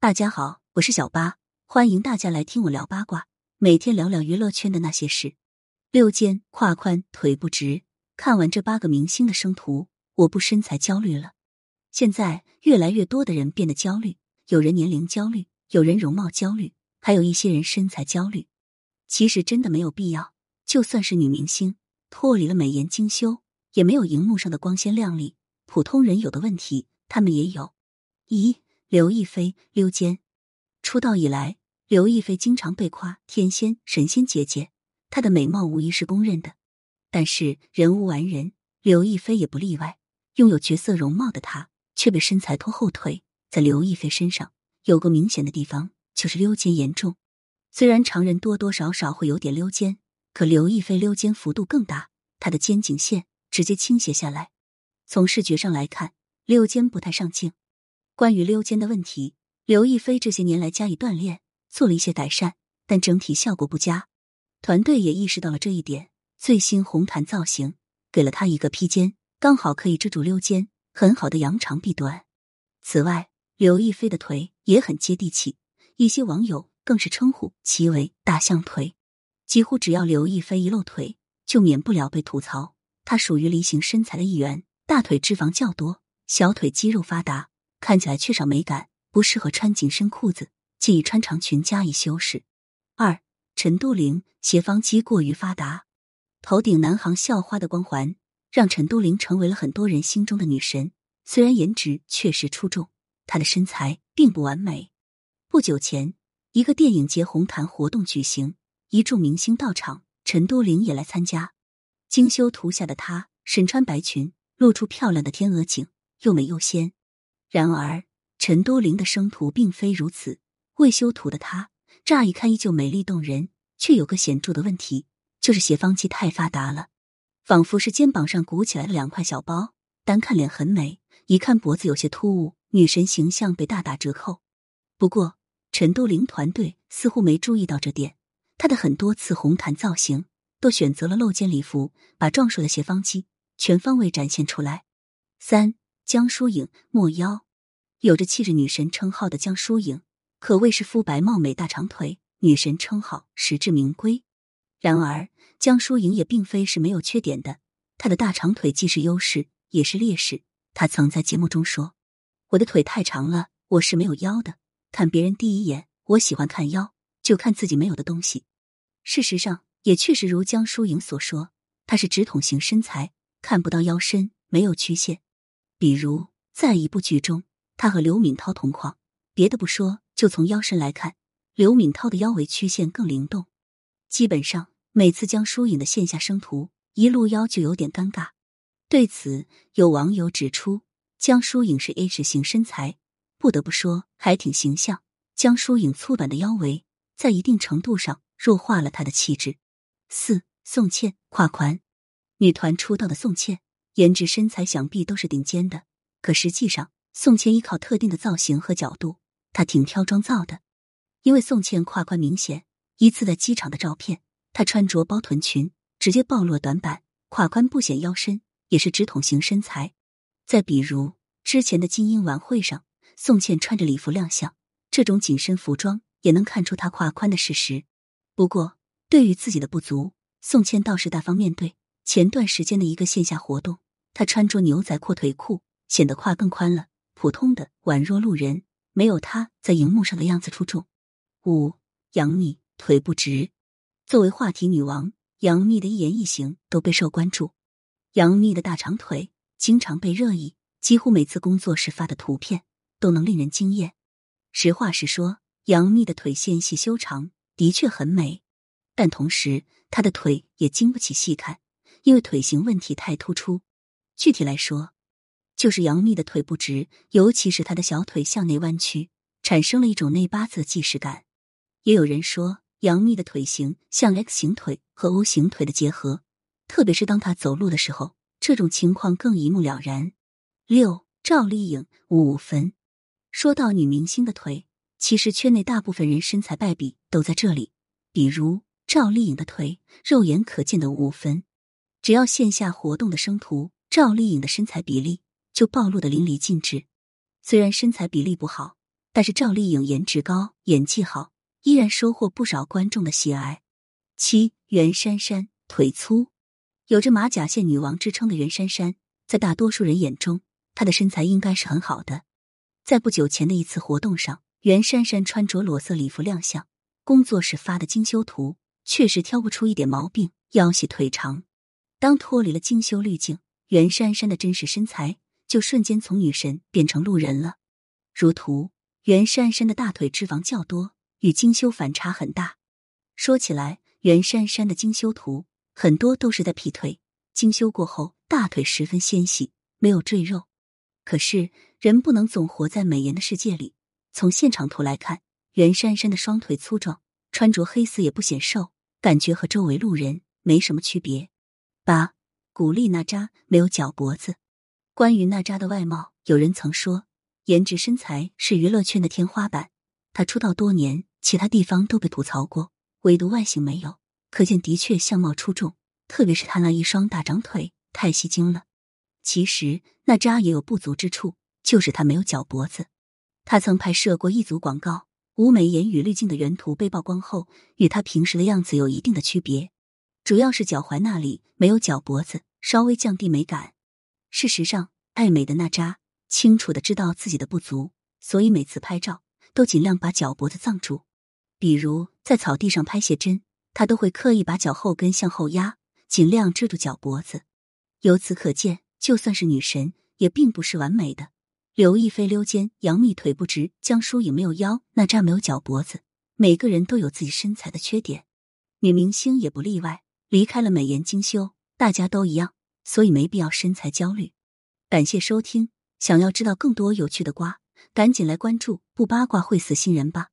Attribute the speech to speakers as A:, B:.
A: 大家好，我是小八，欢迎大家来听我聊八卦，每天聊聊娱乐圈的那些事。六肩、胯宽、腿不直，看完这八个明星的生图，我不身材焦虑了。现在越来越多的人变得焦虑，有人年龄焦虑，有人容貌焦虑，还有一些人身材焦虑。其实真的没有必要，就算是女明星，脱离了美颜精修，也没有荧幕上的光鲜亮丽。普通人有的问题，他们也有。咦刘亦菲溜肩，出道以来，刘亦菲经常被夸天仙、神仙姐姐，她的美貌无疑是公认的。但是人无完人，刘亦菲也不例外。拥有绝色容貌的她，却被身材拖后腿。在刘亦菲身上，有个明显的地方就是溜肩严重。虽然常人多多少少会有点溜肩，可刘亦菲溜肩幅度更大，她的肩颈线直接倾斜下来。从视觉上来看，溜肩不太上镜。关于溜肩的问题，刘亦菲这些年来加以锻炼，做了一些改善，但整体效果不佳。团队也意识到了这一点，最新红毯造型给了她一个披肩，刚好可以遮住溜肩，很好的扬长避短。此外，刘亦菲的腿也很接地气，一些网友更是称呼其为“大象腿”。几乎只要刘亦菲一露腿，就免不了被吐槽。她属于梨形身材的一员，大腿脂肪较多，小腿肌肉发达。看起来缺少美感，不适合穿紧身裤子，建议穿长裙加以修饰。二，陈都灵斜方肌过于发达，头顶南航校花的光环，让陈都灵成为了很多人心中的女神。虽然颜值确实出众，她的身材并不完美。不久前，一个电影节红毯活动举行，一众明星到场，陈都灵也来参加。精修图下的她，身穿白裙，露出漂亮的天鹅颈，又美又仙。然而，陈都灵的生图并非如此。未修图的她，乍一看依旧美丽动人，却有个显著的问题，就是斜方肌太发达了，仿佛是肩膀上鼓起来的两块小包。单看脸很美，一看脖子有些突兀，女神形象被大打折扣。不过，陈都灵团队似乎没注意到这点，她的很多次红毯造型都选择了露肩礼服，把壮硕的斜方肌全方位展现出来。三。江疏影莫腰，有着气质女神称号的江疏影，可谓是肤白貌美大长腿女神称号实至名归。然而，江疏影也并非是没有缺点的，她的大长腿既是优势也是劣势。她曾在节目中说：“我的腿太长了，我是没有腰的。看别人第一眼，我喜欢看腰，就看自己没有的东西。”事实上，也确实如江疏影所说，她是直筒型身材，看不到腰身，没有曲线。比如，在一部剧中，她和刘敏涛同框。别的不说，就从腰身来看，刘敏涛的腰围曲线更灵动。基本上，每次江疏影的线下生图，一露腰就有点尴尬。对此，有网友指出，江疏影是 H 型身材，不得不说还挺形象。江疏影粗短的腰围，在一定程度上弱化了她的气质。四，宋茜胯宽，女团出道的宋茜。颜值、身材想必都是顶尖的，可实际上，宋茜依靠特定的造型和角度，她挺挑妆造的。因为宋茜胯宽明显，一次在机场的照片，她穿着包臀裙，直接暴露短板，胯宽不显腰身，也是直筒型身材。再比如之前的金鹰晚会上，宋茜穿着礼服亮相，这种紧身服装也能看出她胯宽的事实。不过，对于自己的不足，宋茜倒是大方面对。前段时间的一个线下活动。她穿着牛仔阔腿裤，显得胯更宽了。普通的宛若路人，没有她在荧幕上的样子出众。五杨幂腿不直，作为话题女王，杨幂的一言一行都备受关注。杨幂的大长腿经常被热议，几乎每次工作时发的图片都能令人惊艳。实话实说，杨幂的腿纤细修长的确很美，但同时她的腿也经不起细看，因为腿型问题太突出。具体来说，就是杨幂的腿不直，尤其是她的小腿向内弯曲，产生了一种内八字的既视感。也有人说，杨幂的腿型像 X 型腿和 O 型腿的结合，特别是当她走路的时候，这种情况更一目了然。六赵丽颖五五分。说到女明星的腿，其实圈内大部分人身材败笔都在这里。比如赵丽颖的腿，肉眼可见的五五分，只要线下活动的生图。赵丽颖的身材比例就暴露的淋漓尽致。虽然身材比例不好，但是赵丽颖颜值高，演技好，依然收获不少观众的喜爱。七袁姗姗腿粗，有着马甲线女王之称的袁姗姗，在大多数人眼中，她的身材应该是很好的。在不久前的一次活动上，袁姗姗穿着裸色礼服亮相，工作室发的精修图确实挑不出一点毛病，腰细腿长。当脱离了精修滤镜，袁姗姗的真实身材就瞬间从女神变成路人了。如图。袁姗姗的大腿脂肪较多，与精修反差很大。说起来，袁姗姗的精修图很多都是在 P 腿，精修过后大腿十分纤细，没有赘肉。可是人不能总活在美颜的世界里。从现场图来看，袁姗姗的双腿粗壮，穿着黑丝也不显瘦，感觉和周围路人没什么区别。八，古力娜扎没有脚脖子。关于娜扎的外貌，有人曾说。颜值身材是娱乐圈的天花板，她出道多年，其他地方都被吐槽过，唯独外形没有，可见的确相貌出众。特别是她那一双大长腿，太吸睛了。其实娜扎也有不足之处，就是她没有脚脖子。她曾拍摄过一组广告，无美颜与滤镜的原图被曝光后，与她平时的样子有一定的区别，主要是脚踝那里没有脚脖子，稍微降低美感。事实上，爱美的娜扎。清楚的知道自己的不足，所以每次拍照都尽量把脚脖子藏住。比如在草地上拍写真，她都会刻意把脚后跟向后压，尽量遮住脚脖子。由此可见，就算是女神，也并不是完美的。刘亦菲溜肩，杨幂腿不直，江疏影没有腰，娜扎没有脚脖子。每个人都有自己身材的缺点，女明星也不例外。离开了美颜精修，大家都一样，所以没必要身材焦虑。感谢收听。想要知道更多有趣的瓜，赶紧来关注，不八卦会死新人吧。